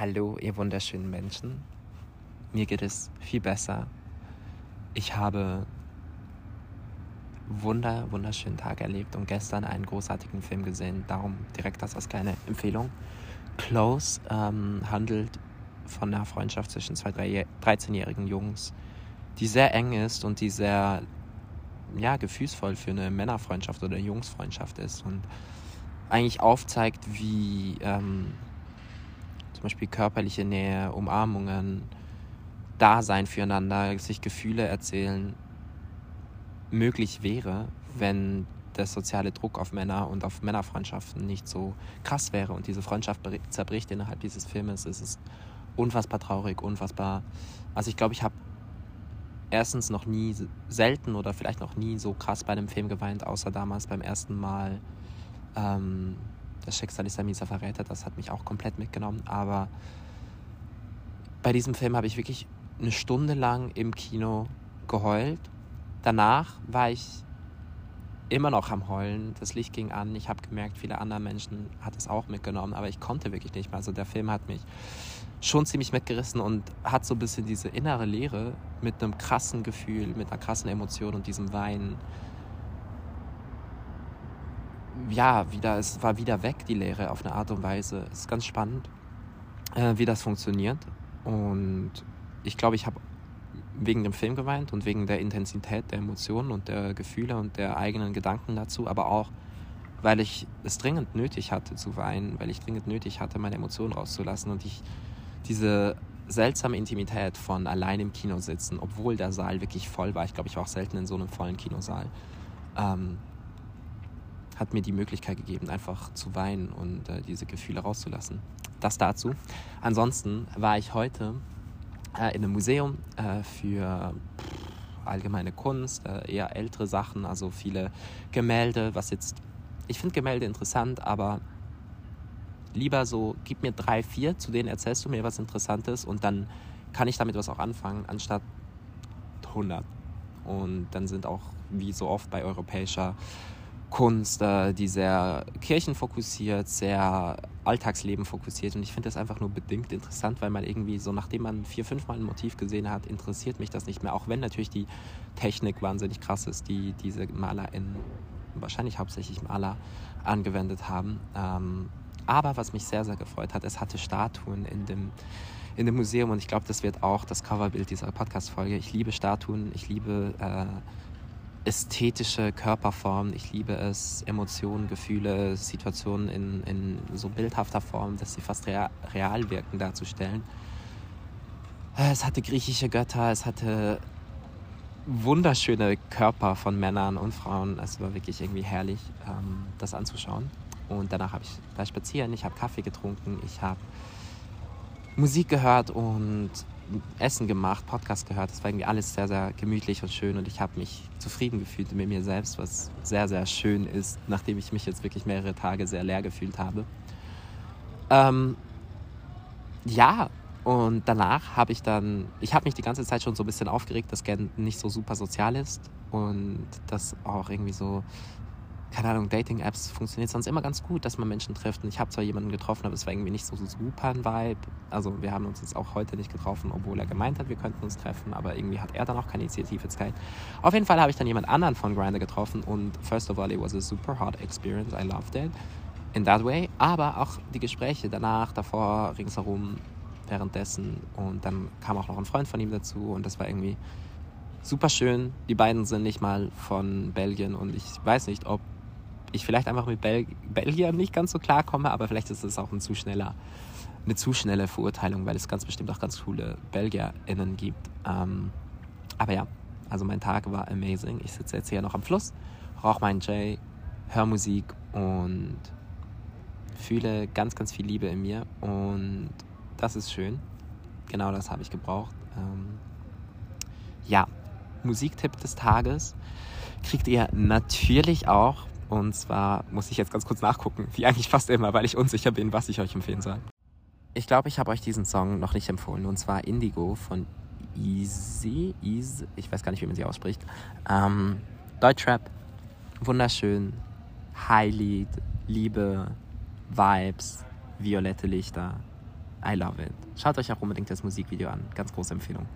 Hallo, ihr wunderschönen Menschen. Mir geht es viel besser. Ich habe wunder, wunderschönen Tag erlebt und gestern einen großartigen Film gesehen. Darum direkt das als kleine Empfehlung. Close ähm, handelt von einer Freundschaft zwischen zwei 13-jährigen Jungs, die sehr eng ist und die sehr ja, gefühlsvoll für eine Männerfreundschaft oder Jungsfreundschaft ist und eigentlich aufzeigt, wie ähm, zum Beispiel körperliche Nähe, Umarmungen, Dasein füreinander, sich Gefühle erzählen, möglich wäre, wenn der soziale Druck auf Männer und auf Männerfreundschaften nicht so krass wäre und diese Freundschaft zerbricht innerhalb dieses Filmes. Es ist unfassbar traurig, unfassbar. Also ich glaube, ich habe erstens noch nie selten oder vielleicht noch nie so krass bei einem Film geweint, außer damals beim ersten Mal. Ähm, das Schicksal ist ein mieser Verräter, das hat mich auch komplett mitgenommen. Aber bei diesem Film habe ich wirklich eine Stunde lang im Kino geheult. Danach war ich immer noch am Heulen. Das Licht ging an. Ich habe gemerkt, viele andere Menschen hat es auch mitgenommen, aber ich konnte wirklich nicht mehr. Also der Film hat mich schon ziemlich mitgerissen und hat so ein bisschen diese innere Leere mit einem krassen Gefühl, mit einer krassen Emotion und diesem Weinen. Ja, wieder, es war wieder weg, die Leere auf eine Art und Weise. Es ist ganz spannend, äh, wie das funktioniert. Und ich glaube, ich habe wegen dem Film geweint und wegen der Intensität der Emotionen und der Gefühle und der eigenen Gedanken dazu, aber auch, weil ich es dringend nötig hatte zu weinen, weil ich dringend nötig hatte, meine Emotionen rauszulassen und ich diese seltsame Intimität von allein im Kino sitzen, obwohl der Saal wirklich voll war, ich glaube, ich war auch selten in so einem vollen Kinosaal, ähm, hat mir die Möglichkeit gegeben, einfach zu weinen und äh, diese Gefühle rauszulassen. Das dazu. Ansonsten war ich heute äh, in einem Museum äh, für allgemeine Kunst, äh, eher ältere Sachen, also viele Gemälde, was jetzt, ich finde Gemälde interessant, aber lieber so, gib mir drei, vier, zu denen erzählst du mir was Interessantes und dann kann ich damit was auch anfangen, anstatt 100. Und dann sind auch, wie so oft bei europäischer Kunst, äh, die sehr kirchenfokussiert, sehr Alltagsleben fokussiert. Und ich finde das einfach nur bedingt interessant, weil man irgendwie so, nachdem man vier, fünf Mal ein Motiv gesehen hat, interessiert mich das nicht mehr. Auch wenn natürlich die Technik wahnsinnig krass ist, die diese Maler in, wahrscheinlich hauptsächlich Maler, angewendet haben. Ähm, aber was mich sehr, sehr gefreut hat, es hatte Statuen in dem, in dem Museum und ich glaube, das wird auch das Coverbild dieser Podcast-Folge. Ich liebe Statuen, ich liebe äh, ästhetische Körperformen. Ich liebe es, Emotionen, Gefühle, Situationen in, in so bildhafter Form, dass sie fast real, real wirken, darzustellen. Äh, es hatte griechische Götter, es hatte wunderschöne Körper von Männern und Frauen. Es war wirklich irgendwie herrlich, ähm, das anzuschauen. Und danach habe ich da spazieren, ich habe Kaffee getrunken, ich habe Musik gehört und Essen gemacht, Podcast gehört. Das war irgendwie alles sehr, sehr gemütlich und schön und ich habe mich zufrieden gefühlt mit mir selbst, was sehr, sehr schön ist, nachdem ich mich jetzt wirklich mehrere Tage sehr leer gefühlt habe. Ähm, ja, und danach habe ich dann, ich habe mich die ganze Zeit schon so ein bisschen aufgeregt, dass Gen nicht so super sozial ist und dass auch irgendwie so keine Ahnung, Dating-Apps funktioniert sonst immer ganz gut, dass man Menschen trifft. Und ich habe zwar jemanden getroffen, aber es war irgendwie nicht so super ein Vibe. Also wir haben uns jetzt auch heute nicht getroffen, obwohl er gemeint hat, wir könnten uns treffen, aber irgendwie hat er dann auch keine Initiative gezeigt. Auf jeden Fall habe ich dann jemand anderen von Grindr getroffen und first of all, it was a super hot experience. I loved it in that way. Aber auch die Gespräche danach, davor, ringsherum, währenddessen und dann kam auch noch ein Freund von ihm dazu und das war irgendwie super schön. Die beiden sind nicht mal von Belgien und ich weiß nicht, ob ich vielleicht einfach mit Bel Belgiern nicht ganz so klar komme, aber vielleicht ist es auch ein zu schneller, eine zu schnelle Verurteilung, weil es ganz bestimmt auch ganz coole BelgierInnen gibt. Ähm, aber ja, also mein Tag war amazing. Ich sitze jetzt hier noch am Fluss, rauche meinen J, höre Musik und fühle ganz, ganz viel Liebe in mir und das ist schön. Genau das habe ich gebraucht. Ähm, ja, Musiktipp des Tages kriegt ihr natürlich auch und zwar muss ich jetzt ganz kurz nachgucken, wie eigentlich fast immer, weil ich unsicher bin, was ich euch empfehlen soll. Ich glaube, ich habe euch diesen Song noch nicht empfohlen. Und zwar Indigo von Easy. Easy ich weiß gar nicht, wie man sie ausspricht. Ähm, Deutschrap. Wunderschön. Highlied. Liebe. Vibes. Violette Lichter. I love it. Schaut euch auch unbedingt das Musikvideo an. Ganz große Empfehlung.